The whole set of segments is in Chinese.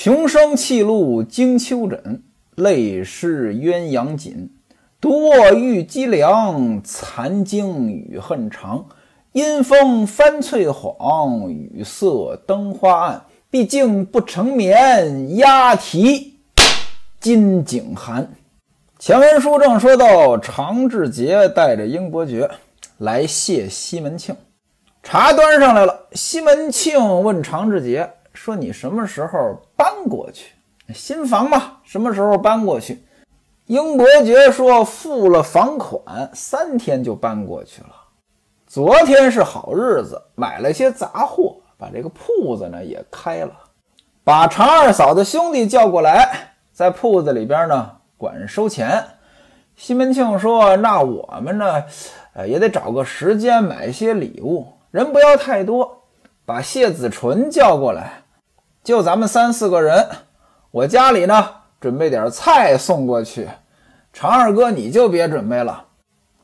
穷生弃路经秋枕，泪湿鸳鸯锦。独卧玉鸡凉，残经雨恨长。阴风翻翠幌，雨色灯花暗。毕竟不成眠，鸦啼金井寒。前文书正说到，常志杰带着英伯爵来谢西门庆，茶端上来了。西门庆问常志杰说：“你什么时候搬过去？新房嘛，什么时候搬过去？”英伯爵说：“付了房款，三天就搬过去了。昨天是好日子，买了些杂货，把这个铺子呢也开了，把常二嫂的兄弟叫过来，在铺子里边呢。”管收钱，西门庆说：“那我们呢，呃，也得找个时间买些礼物，人不要太多，把谢子纯叫过来，就咱们三四个人。我家里呢，准备点菜送过去。常二哥你就别准备了，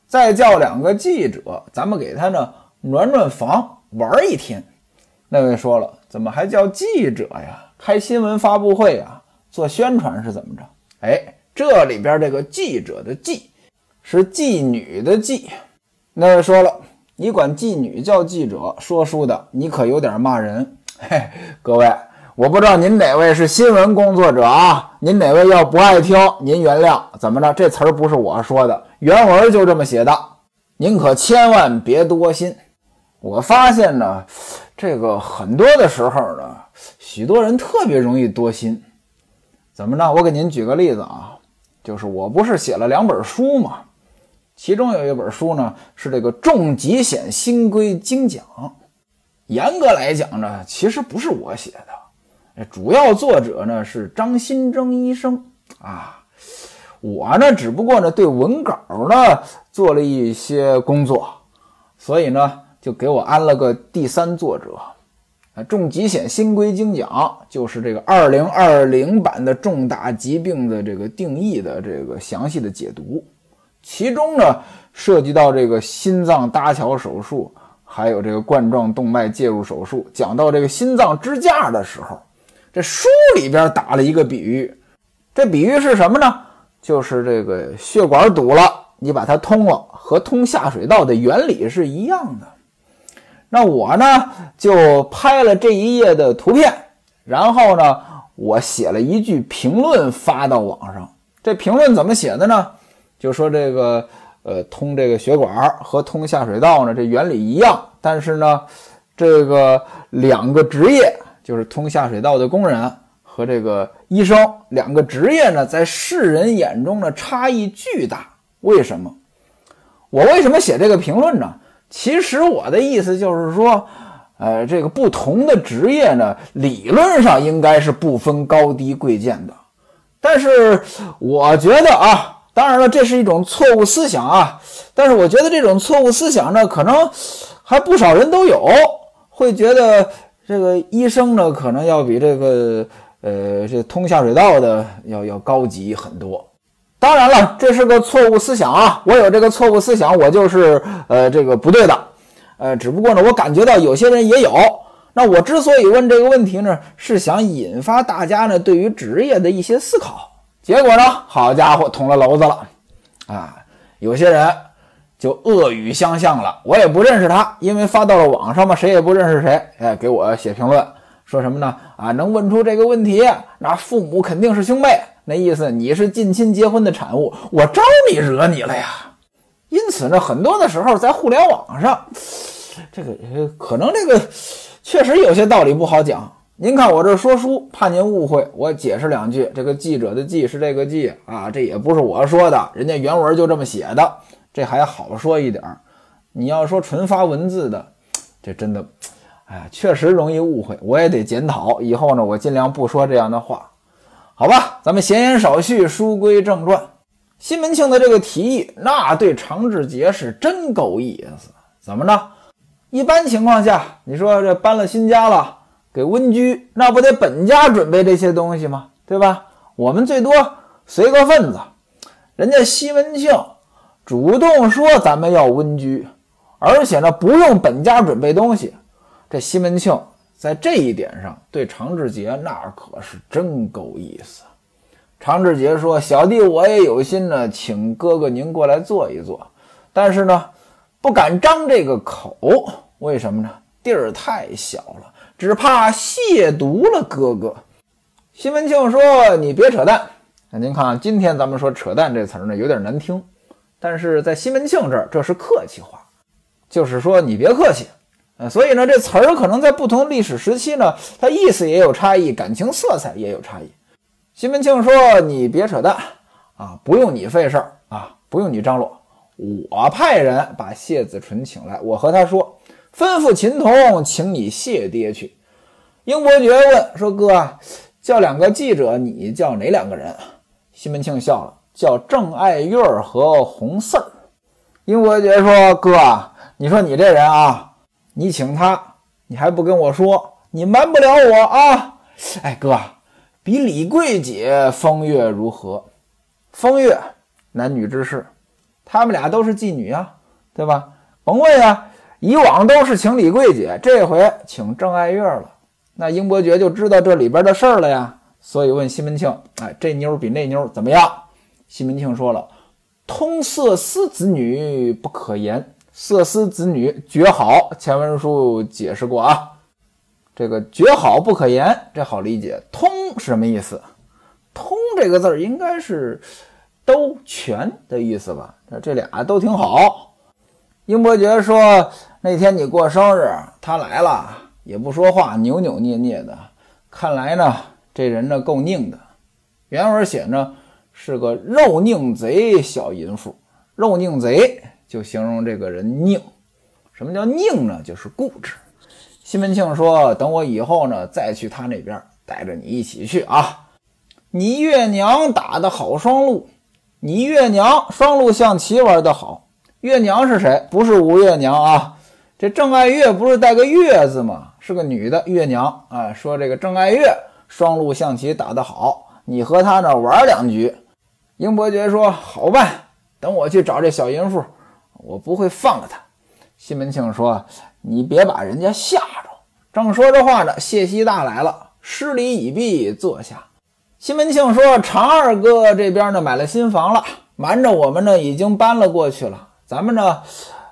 再叫两个记者，咱们给他呢暖暖房，玩一天。”那位说了：“怎么还叫记者呀？开新闻发布会啊？做宣传是怎么着？”哎。这里边这个记者的记是妓女的妓，那位说了，你管妓女叫记者，说书的你可有点骂人。嘿，各位，我不知道您哪位是新闻工作者啊？您哪位要不爱听，您原谅。怎么着？这词儿不是我说的，原文就这么写的，您可千万别多心。我发现呢，这个很多的时候呢，许多人特别容易多心。怎么着？我给您举个例子啊。就是我不是写了两本书吗？其中有一本书呢是这个《重疾险新规精讲》，严格来讲呢，其实不是我写的，主要作者呢是张新征医生啊。我呢只不过呢对文稿呢做了一些工作，所以呢就给我安了个第三作者。啊，重疾险新规精讲就是这个二零二零版的重大疾病的这个定义的这个详细的解读，其中呢涉及到这个心脏搭桥手术，还有这个冠状动脉介入手术。讲到这个心脏支架的时候，这书里边打了一个比喻，这比喻是什么呢？就是这个血管堵了，你把它通了，和通下水道的原理是一样的。那我呢就拍了这一页的图片，然后呢我写了一句评论发到网上。这评论怎么写的呢？就说这个呃通这个血管和通下水道呢这原理一样，但是呢这个两个职业就是通下水道的工人和这个医生两个职业呢在世人眼中呢差异巨大。为什么？我为什么写这个评论呢？其实我的意思就是说，呃，这个不同的职业呢，理论上应该是不分高低贵贱的。但是我觉得啊，当然了，这是一种错误思想啊。但是我觉得这种错误思想呢，可能还不少人都有，会觉得这个医生呢，可能要比这个呃这通下水道的要要高级很多。当然了，这是个错误思想啊！我有这个错误思想，我就是呃这个不对的，呃，只不过呢，我感觉到有些人也有。那我之所以问这个问题呢，是想引发大家呢对于职业的一些思考。结果呢，好家伙，捅了娄子了啊！有些人就恶语相向了，我也不认识他，因为发到了网上嘛，谁也不认识谁。哎，给我写评论说什么呢？啊，能问出这个问题，那父母肯定是兄妹。那意思你是近亲结婚的产物，我招你惹你了呀？因此呢，很多的时候在互联网上，这个可能这个确实有些道理不好讲。您看我这说书，怕您误会，我解释两句。这个记者的记是这个记啊，这也不是我说的，人家原文就这么写的，这还好说一点。你要说纯发文字的，这真的，哎，确实容易误会。我也得检讨，以后呢，我尽量不说这样的话。好吧，咱们闲言少叙，书归正传。西门庆的这个提议，那对常志杰是真够意思。怎么着？一般情况下，你说这搬了新家了，给温居，那不得本家准备这些东西吗？对吧？我们最多随个份子。人家西门庆主动说咱们要温居，而且呢不用本家准备东西。这西门庆在这一点上对常志杰那可是真够意思。常志杰说：“小弟我也有心呢，请哥哥您过来坐一坐，但是呢，不敢张这个口，为什么呢？地儿太小了，只怕亵渎了哥哥。”西门庆说：“你别扯淡。那您看，今天咱们说‘扯淡’这词儿呢，有点难听，但是在西门庆这儿，这是客气话，就是说你别客气。呃，所以呢，这词儿可能在不同历史时期呢，它意思也有差异，感情色彩也有差异。”西门庆说：“你别扯淡啊，不用你费事儿啊，不用你张罗，我派人把谢子纯请来，我和他说，吩咐秦童请你谢爹去。”英伯爵问说：“哥，叫两个记者，你叫哪两个人？”西门庆笑了，叫郑爱月和红四儿。英伯爵说：“哥，你说你这人啊，你请他，你还不跟我说，你瞒不了我啊。”哎，哥。比李桂姐风月如何？风月，男女之事，他们俩都是妓女啊，对吧？甭问呀，以往都是请李桂姐，这回请郑爱月了。那英伯爵就知道这里边的事儿了呀，所以问西门庆：“哎，这妞比那妞怎么样？”西门庆说了：“通色丝子女不可言，色丝子女绝好。”前文书解释过啊。这个绝好不可言，这好理解。通是什么意思？通这个字儿应该是都全的意思吧？这这俩都挺好。英伯爵说：“那天你过生日，他来了也不说话，扭扭捏捏的。看来呢，这人呢够拧的。原文写呢是个肉拧贼小淫妇，肉拧贼就形容这个人拧。什么叫拧呢？就是固执。”西门庆说：“等我以后呢，再去他那边，带着你一起去啊。你月娘打的好双陆，你月娘双陆象棋玩的好。月娘是谁？不是吴月娘啊。这郑爱月不是带个月字吗？是个女的月娘啊。说这个郑爱月双陆象棋打得好，你和她呢玩两局。英伯爵说：好办。等我去找这小淫妇，我不会放了她。西门庆说。”你别把人家吓着。正说着话呢，谢希大来了，施礼已毕，坐下。西门庆说：“常二哥这边呢，买了新房了，瞒着我们呢，已经搬了过去了。咱们呢，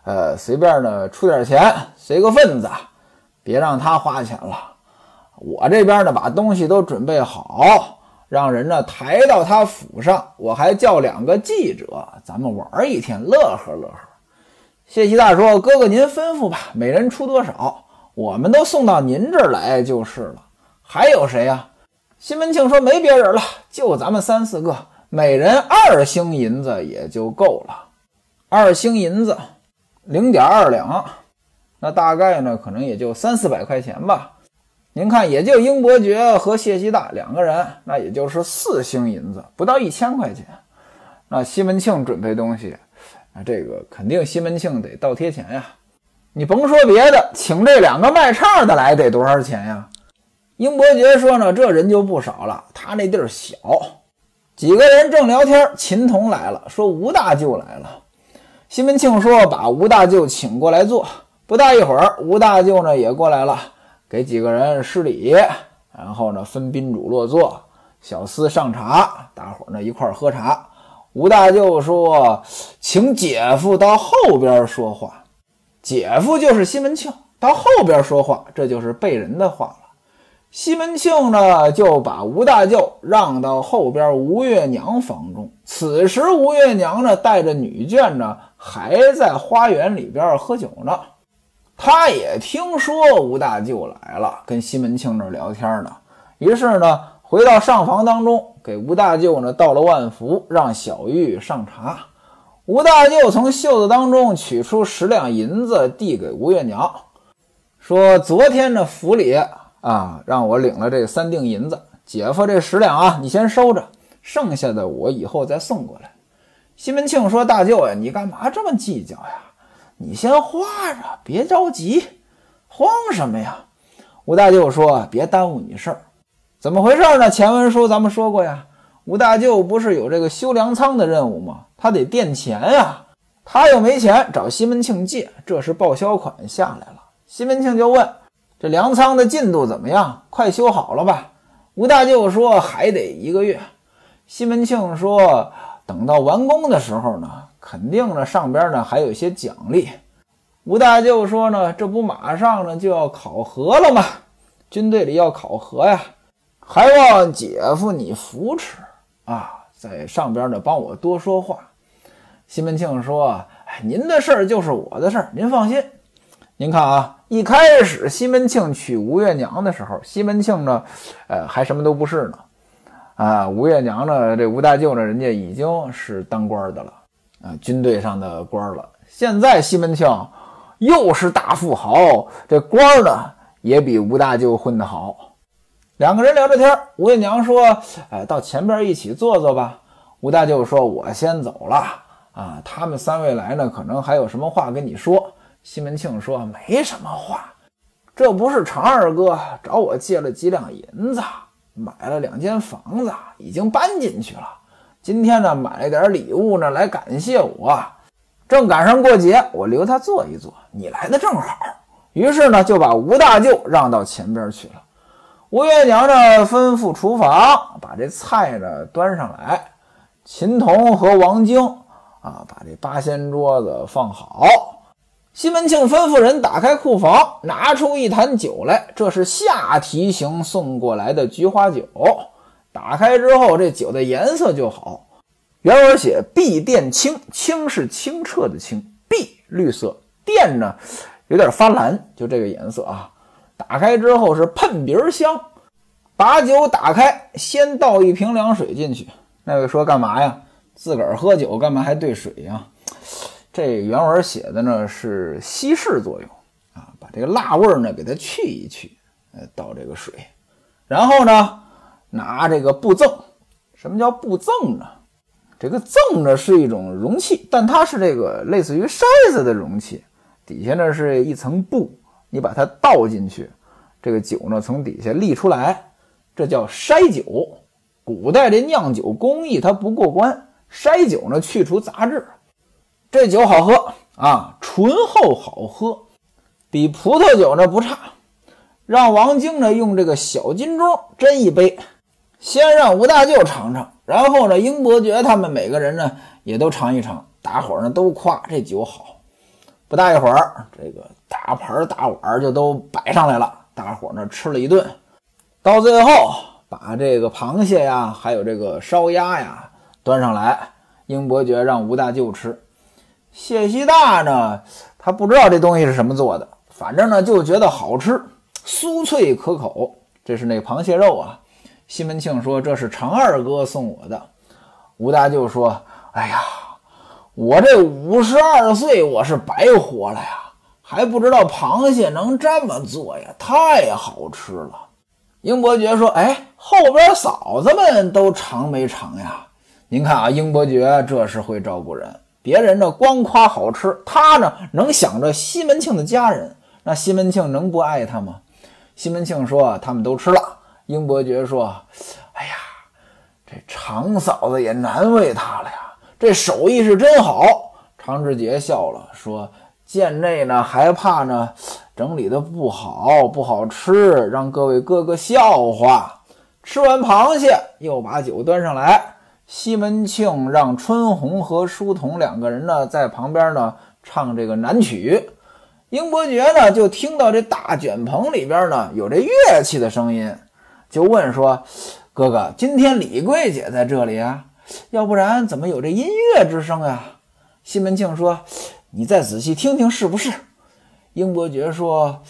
呃，随便呢出点钱，随个份子，别让他花钱了。我这边呢，把东西都准备好，让人呢抬到他府上。我还叫两个记者，咱们玩一天，乐呵乐呵。”谢希大说：“哥哥，您吩咐吧，每人出多少，我们都送到您这儿来就是了。还有谁呀？”西门庆说：“没别人了，就咱们三四个，每人二星银子也就够了。二星银子，零点二两，那大概呢，可能也就三四百块钱吧。您看，也就英伯爵和谢希大两个人，那也就是四星银子，不到一千块钱。那西门庆准备东西。”啊，这个肯定西门庆得倒贴钱呀！你甭说别的，请这两个卖唱的来得多少钱呀？英伯爵说呢，这人就不少了，他那地儿小。几个人正聊天，秦童来了，说吴大舅来了。西门庆说，把吴大舅请过来坐。不大一会儿，吴大舅呢也过来了，给几个人施礼，然后呢分宾主落座，小厮上茶，大伙呢一块喝茶。吴大舅说：“请姐夫到后边说话。”姐夫就是西门庆，到后边说话，这就是背人的话了。西门庆呢，就把吴大舅让到后边吴月娘房中。此时，吴月娘呢，带着女眷呢，还在花园里边喝酒呢。他也听说吴大舅来了，跟西门庆那聊天呢。于是呢，回到上房当中。给吴大舅呢倒了万福，让小玉上茶。吴大舅从袖子当中取出十两银子，递给吴月娘，说：“昨天这府里啊，让我领了这三锭银子，姐夫这十两啊，你先收着，剩下的我以后再送过来。”西门庆说：“大舅呀，你干嘛这么计较呀？你先花着，别着急，慌什么呀？”吴大舅说：“别耽误你事儿。”怎么回事呢？前文书咱们说过呀，吴大舅不是有这个修粮仓的任务吗？他得垫钱呀，他又没钱，找西门庆借，这是报销款下来了。西门庆就问这粮仓的进度怎么样？快修好了吧？吴大舅说还得一个月。西门庆说等到完工的时候呢，肯定呢上边呢还有一些奖励。吴大舅说呢，这不马上呢就要考核了吗？军队里要考核呀，还望姐夫你扶持啊，在上边呢帮我多说话。西门庆说：“哎，您的事儿就是我的事儿，您放心。您看啊，一开始西门庆娶吴月娘的时候，西门庆呢，呃，还什么都不是呢。啊，吴月娘呢，这吴大舅呢，人家已经是当官的了，啊，军队上的官了。现在西门庆。”又是大富豪，这官呢也比吴大舅混得好。两个人聊着天，吴月娘说：“哎，到前边一起坐坐吧。”吴大舅说：“我先走了啊，他们三位来呢，可能还有什么话跟你说。”西门庆说：“没什么话，这不是常二哥找我借了几两银子，买了两间房子，已经搬进去了。今天呢，买了点礼物呢，来感谢我。”正赶上过节，我留他坐一坐。你来的正好，于是呢就把吴大舅让到前边去了。吴月娘呢吩咐厨房把这菜呢端上来。秦童和王晶啊把这八仙桌子放好。西门庆吩咐人打开库房，拿出一坛酒来，这是下提刑送过来的菊花酒。打开之后，这酒的颜色就好。原文写“碧靛清”，清是清澈的清，碧绿色，靛呢有点发蓝，就这个颜色啊。打开之后是喷鼻香，把酒打开，先倒一瓶凉水进去。那位说干嘛呀？自个儿喝酒干嘛还兑水呀？这原文写的呢是稀释作用啊，把这个辣味呢给它去一去。呃，倒这个水，然后呢拿这个布赠。什么叫布赠呢？这个赠呢是一种容器，但它是这个类似于筛子的容器，底下呢是一层布，你把它倒进去，这个酒呢从底下沥出来，这叫筛酒。古代这酿酒工艺它不过关，筛酒呢去除杂质，这酒好喝啊，醇厚好喝，比葡萄酒呢不差。让王晶呢用这个小金钟斟一杯，先让吴大舅尝尝。然后呢，英伯爵他们每个人呢也都尝一尝，大伙呢都夸这酒好。不大一会儿，这个大盘大碗就都摆上来了，大伙呢吃了一顿。到最后，把这个螃蟹呀，还有这个烧鸭呀端上来，英伯爵让吴大舅吃。谢希大呢，他不知道这东西是什么做的，反正呢就觉得好吃，酥脆可口。这是那螃蟹肉啊。西门庆说：“这是常二哥送我的。”吴大舅说：“哎呀，我这五十二岁，我是白活了呀，还不知道螃蟹能这么做呀，太好吃了。”英伯爵说：“哎，后边嫂子们都尝没尝呀？您看啊，英伯爵这是会照顾人，别人呢光夸好吃，他呢能想着西门庆的家人，那西门庆能不爱他吗？”西门庆说：“他们都吃了。”英伯爵说：“哎呀，这常嫂子也难为他了呀，这手艺是真好。”常志杰笑了，说：“贱内呢，还怕呢，整理的不好，不好吃，让各位哥哥笑话。”吃完螃蟹，又把酒端上来。西门庆让春红和书童两个人呢，在旁边呢唱这个南曲。英伯爵呢，就听到这大卷棚里边呢有这乐器的声音。就问说：“哥哥，今天李桂姐在这里啊？要不然怎么有这音乐之声呀？”西门庆说：“你再仔细听听，是不是？”英伯爵说：“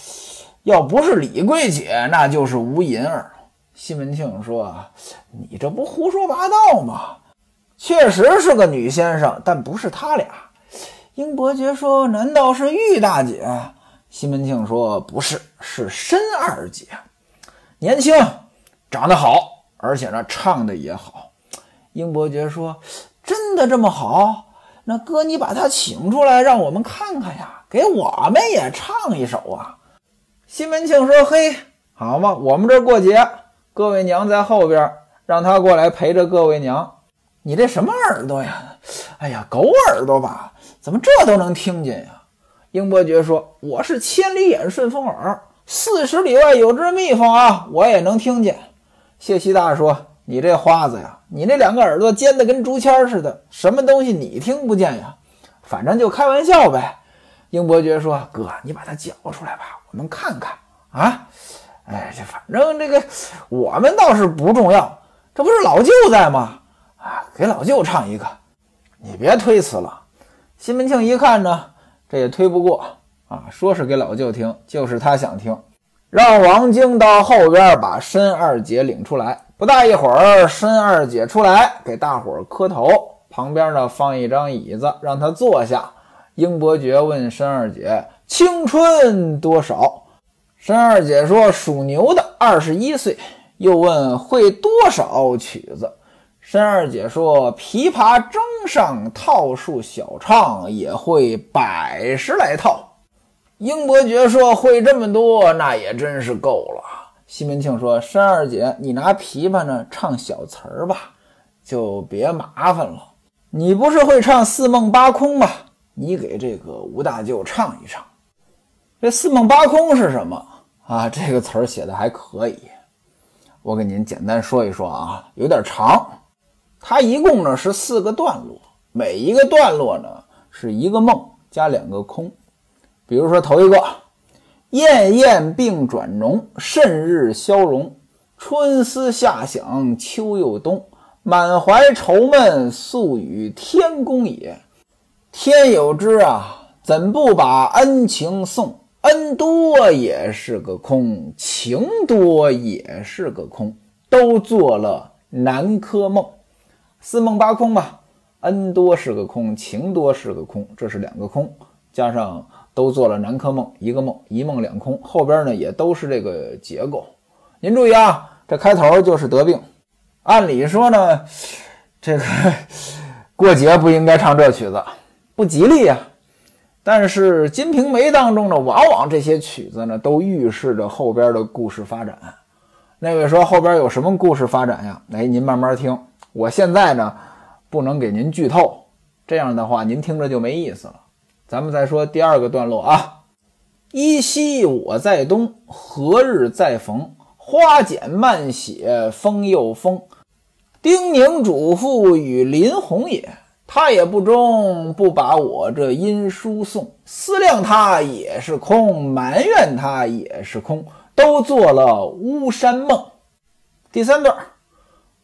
要不是李桂姐，那就是吴银儿。”西门庆说：“你这不胡说八道吗？确实是个女先生，但不是他俩。”英伯爵说：“难道是玉大姐？”西门庆说：“不是，是申二姐，年轻。”长得好，而且呢，唱的也好。英伯爵说：“真的这么好？那哥，你把他请出来，让我们看看呀，给我们也唱一首啊。”西门庆说：“嘿，好嘛，我们这过节，各位娘在后边，让他过来陪着各位娘。你这什么耳朵呀？哎呀，狗耳朵吧？怎么这都能听见呀？”英伯爵说：“我是千里眼顺风耳，四十里外有只蜜蜂啊，我也能听见。谢希大说：“你这花子呀，你那两个耳朵尖的跟竹签似的，什么东西你听不见呀？反正就开玩笑呗。”英伯爵说：“哥，你把它叫出来吧，我们看看啊。哎，这反正这个我们倒是不重要，这不是老舅在吗？啊，给老舅唱一个。你别推辞了。”西门庆一看呢，这也推不过啊，说是给老舅听，就是他想听。让王晶到后边把申二姐领出来。不大一会儿，申二姐出来给大伙儿磕头，旁边呢放一张椅子，让她坐下。英伯爵问申二姐：“青春多少？”申二姐说：“属牛的，二十一岁。”又问：“会多少曲子？”申二姐说：“琵琶筝上套数小唱，也会百十来套。”英伯爵说：“会这么多，那也真是够了。”西门庆说：“申二姐，你拿琵琶呢唱小词儿吧，就别麻烦了。你不是会唱四梦八空吗？你给这个吴大舅唱一唱。这四梦八空是什么啊？这个词儿写的还可以，我给您简单说一说啊，有点长。它一共呢是四个段落，每一个段落呢是一个梦加两个空。”比如说头一个，燕燕并转浓，甚日消融。春思夏想秋又冬，满怀愁闷，宿与天公也。天有知啊，怎不把恩情送？恩多也是个空，情多也是个空，都做了南柯梦。四梦八空吧，恩多是个空，情多是个空，这是两个空，加上。都做了南柯梦，一个梦一梦两空，后边呢也都是这个结构。您注意啊，这开头就是得病。按理说呢，这个过节不应该唱这曲子，不吉利呀。但是《金瓶梅》当中呢，往往这些曲子呢都预示着后边的故事发展。那位说后边有什么故事发展呀？哎，您慢慢听。我现在呢不能给您剧透，这样的话您听着就没意思了。咱们再说第二个段落啊，依稀我在东，何日再逢？花减慢写，风又风。丁宁嘱咐与林红也，他也不中，不把我这音书送。思量他也是空，埋怨他也是空，都做了巫山梦。第三段，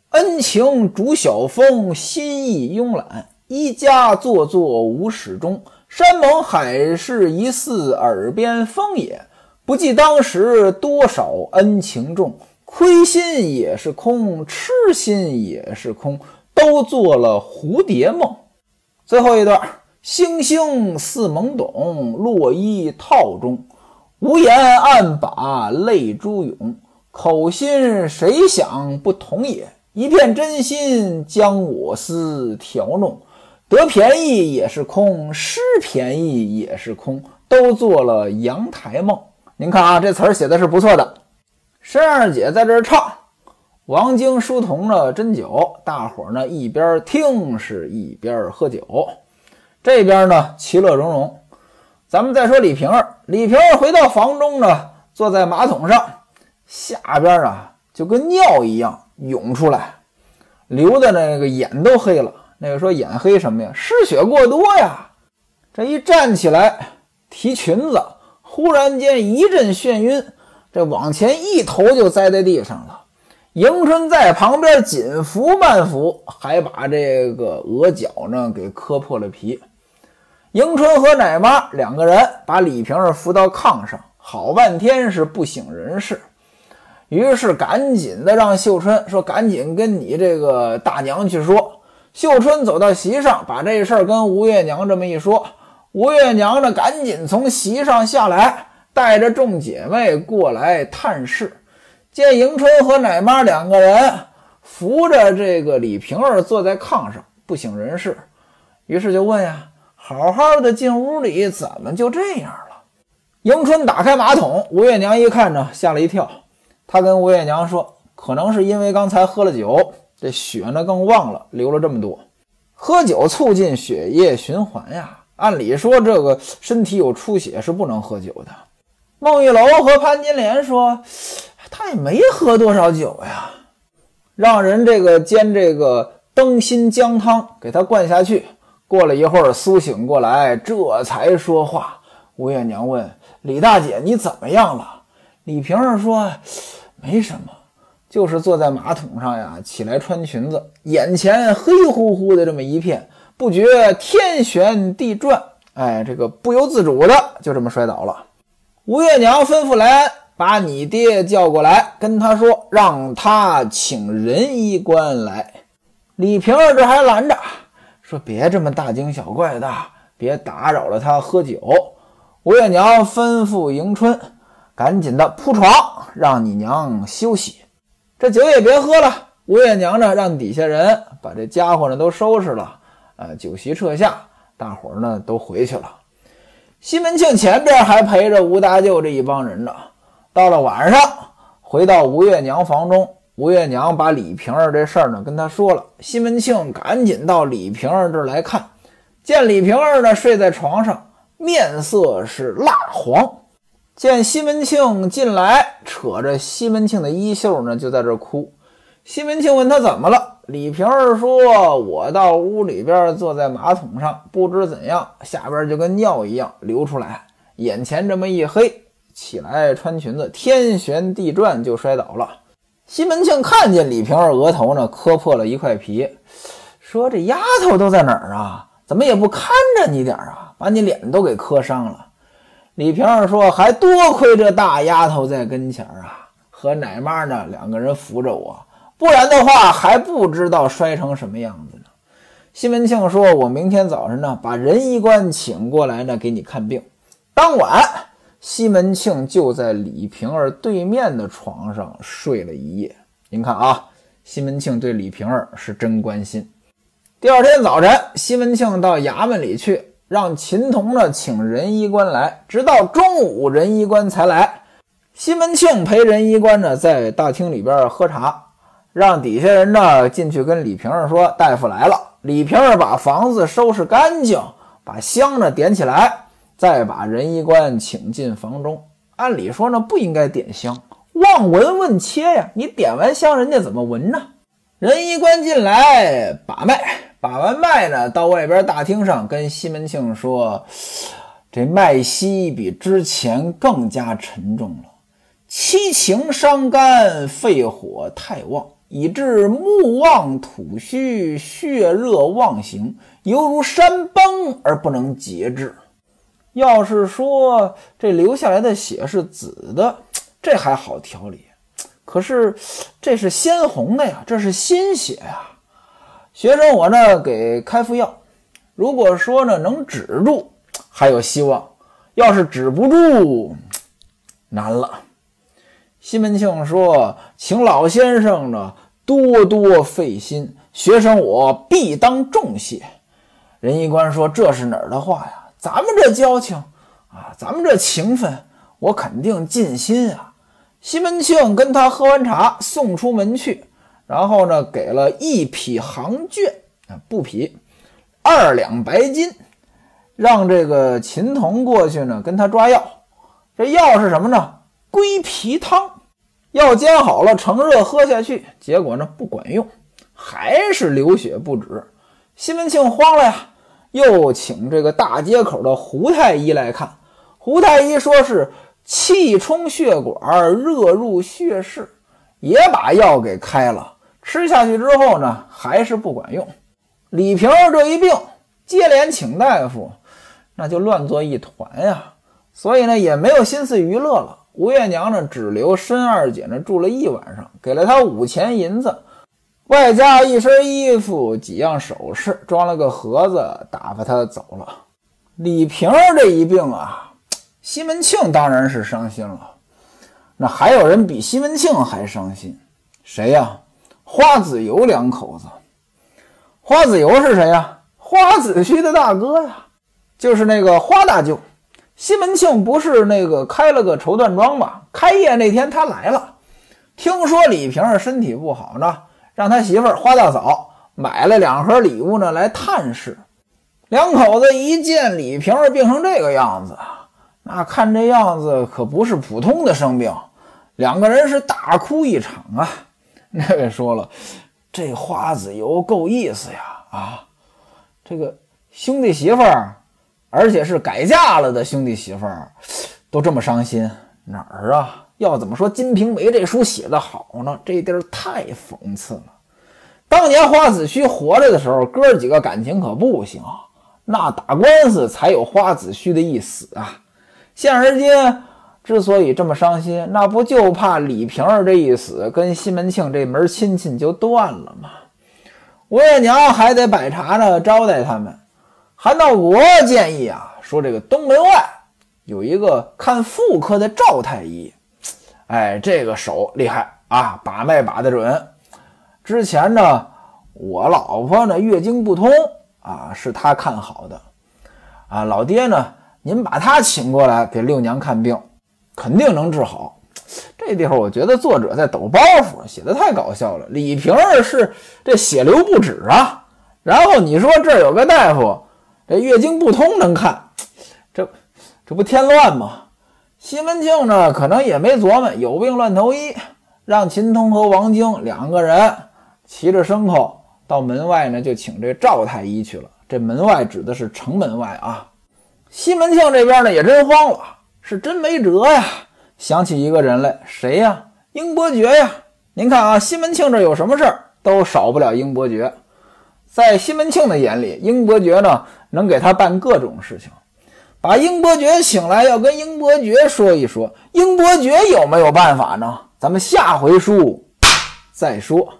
恩情逐晓风，心意慵懒，一家坐坐无始终。山盟海誓疑似耳边风也，不计当时多少恩情重，亏心也是空，痴心也是空，都做了蝴蝶梦。最后一段，星星似懵懂，落衣套中，无言暗把泪珠涌，口心谁想不同也？一片真心将我思调弄。得便宜也是空，失便宜也是空，都做了阳台梦。您看啊，这词儿写的是不错的。申二姐在这儿唱，王晶书童呢斟酒，大伙儿呢一边听是一边喝酒，这边呢其乐融融。咱们再说李瓶儿，李瓶儿回到房中呢，坐在马桶上，下边啊就跟尿一样涌出来，流的那个眼都黑了。那个说眼黑什么呀？失血过多呀！这一站起来提裙子，忽然间一阵眩晕，这往前一头就栽在地上了。迎春在旁边紧扶慢扶，还把这个额角呢给磕破了皮。迎春和奶妈两个人把李瓶儿扶到炕上，好半天是不省人事。于是赶紧的让秀春说：“赶紧跟你这个大娘去说。”秀春走到席上，把这事儿跟吴月娘这么一说，吴月娘呢赶紧从席上下来，带着众姐妹过来探视。见迎春和奶妈两个人扶着这个李瓶儿坐在炕上，不省人事，于是就问呀：“好好的进屋里，怎么就这样了？”迎春打开马桶，吴月娘一看呢，吓了一跳。她跟吴月娘说：“可能是因为刚才喝了酒。”这血呢更旺了，流了这么多。喝酒促进血液循环呀，按理说这个身体有出血是不能喝酒的。孟玉楼和潘金莲说：“他也没喝多少酒呀。”让人这个煎这个灯心姜汤给他灌下去。过了一会儿，苏醒过来，这才说话。吴月娘问：“李大姐，你怎么样了？”李瓶儿说：“没什么，就是坐在马桶上呀，起来穿裙子，眼前黑乎乎的这么一片，不觉天旋地转，哎，这个不由自主的就这么摔倒了。”吴月娘吩咐来。把你爹叫过来，跟他说，让他请仁医官来。李瓶儿这还拦着，说别这么大惊小怪的，别打扰了他喝酒。吴月娘吩咐迎春，赶紧的铺床，让你娘休息。这酒也别喝了。吴月娘呢，让底下人把这家伙呢都收拾了，呃，酒席撤下，大伙儿呢都回去了。西门庆前边还陪着吴大舅这一帮人呢。到了晚上，回到吴月娘房中，吴月娘把李瓶儿这事儿呢跟他说了。西门庆赶紧到李瓶儿这儿来看，见李瓶儿呢睡在床上，面色是蜡黄。见西门庆进来，扯着西门庆的衣袖呢，就在这哭。西门庆问他怎么了，李瓶儿说：“我到屋里边坐在马桶上，不知怎样，下边就跟尿一样流出来，眼前这么一黑。”起来穿裙子，天旋地转就摔倒了。西门庆看见李瓶儿额头呢磕破了一块皮，说：“这丫头都在哪儿啊？怎么也不看着你点儿啊？把你脸都给磕伤了。”李瓶儿说：“还多亏这大丫头在跟前儿啊，和奶妈呢两个人扶着我，不然的话还不知道摔成什么样子呢。”西门庆说：“我明天早晨呢把仁医官请过来呢给你看病。”当晚。西门庆就在李瓶儿对面的床上睡了一夜。您看啊，西门庆对李瓶儿是真关心。第二天早晨，西门庆到衙门里去，让秦童呢请仁医官来。直到中午，仁医官才来。西门庆陪仁医官呢在大厅里边喝茶，让底下人呢进去跟李瓶儿说：“大夫来了。”李瓶儿把房子收拾干净，把香呢点起来。再把仁医官请进房中，按理说呢不应该点香，望闻问切呀！你点完香，人家怎么闻呢？仁医官进来把脉，把完脉呢，到外边大厅上跟西门庆说：“这脉息比之前更加沉重了，七情伤肝，肺火太旺，以致目望吐虚，血热妄行，犹如山崩而不能节制。”要是说这流下来的血是紫的，这还好调理。可是这是鲜红的呀，这是心血呀。学生我呢给开副药，如果说呢能止住，还有希望；要是止不住，难了。西门庆说：“请老先生呢多多费心，学生我必当重谢。”仁医官说：“这是哪儿的话呀？”咱们这交情啊，咱们这情分，我肯定尽心啊。西门庆跟他喝完茶，送出门去，然后呢，给了一匹行绢啊，布匹，二两白金，让这个秦童过去呢，跟他抓药。这药是什么呢？龟皮汤。药煎好了，趁热喝下去，结果呢，不管用，还是流血不止。西门庆慌了呀。又请这个大街口的胡太医来看，胡太医说是气冲血管，热入血室，也把药给开了。吃下去之后呢，还是不管用。李瓶儿这一病，接连请大夫，那就乱作一团呀。所以呢，也没有心思娱乐了。吴月娘呢，只留申二姐呢住了一晚上，给了她五钱银子。外加一身衣服、几样首饰，装了个盒子，打发他走了。李瓶儿这一病啊，西门庆当然是伤心了。那还有人比西门庆还伤心，谁呀？花子由两口子。花子由是谁呀？花子虚的大哥呀，就是那个花大舅。西门庆不是那个开了个绸缎庄吗？开业那天他来了，听说李瓶儿身体不好呢。让他媳妇儿花大嫂买了两盒礼物呢，来探视。两口子一见李瓶儿病成这个样子，那看这样子可不是普通的生病，两个人是大哭一场啊。那位说了，这花子油够意思呀啊，这个兄弟媳妇儿，而且是改嫁了的兄弟媳妇儿，都这么伤心，哪儿啊？要怎么说《金瓶梅》这书写得好呢？这地儿太讽刺了。当年花子虚活着的时候，哥几个感情可不行，那打官司才有花子虚的一死啊。现而今之所以这么伤心，那不就怕李瓶儿这一死，跟西门庆这门亲戚就断了吗？吴月娘还得摆茶呢，招待他们。韩道国建议啊，说这个东门外有一个看妇科的赵太医，哎，这个手厉害啊，把脉把得准。之前呢，我老婆呢月经不通啊，是他看好的啊。老爹呢，您把他请过来给六娘看病，肯定能治好。这地方我觉得作者在抖包袱，写的太搞笑了。李瓶儿是这血流不止啊，然后你说这儿有个大夫，这月经不通能看，这这不添乱吗？西门庆呢，可能也没琢磨，有病乱投医，让秦通和王晶两个人。骑着牲口到门外呢，就请这赵太医去了。这门外指的是城门外啊。西门庆这边呢也真慌了，是真没辙呀。想起一个人来，谁呀？英伯爵呀！您看啊，西门庆这有什么事儿都少不了英伯爵。在西门庆的眼里，英伯爵呢能给他办各种事情。把英伯爵请来，要跟英伯爵说一说，英伯爵有没有办法呢？咱们下回书再说。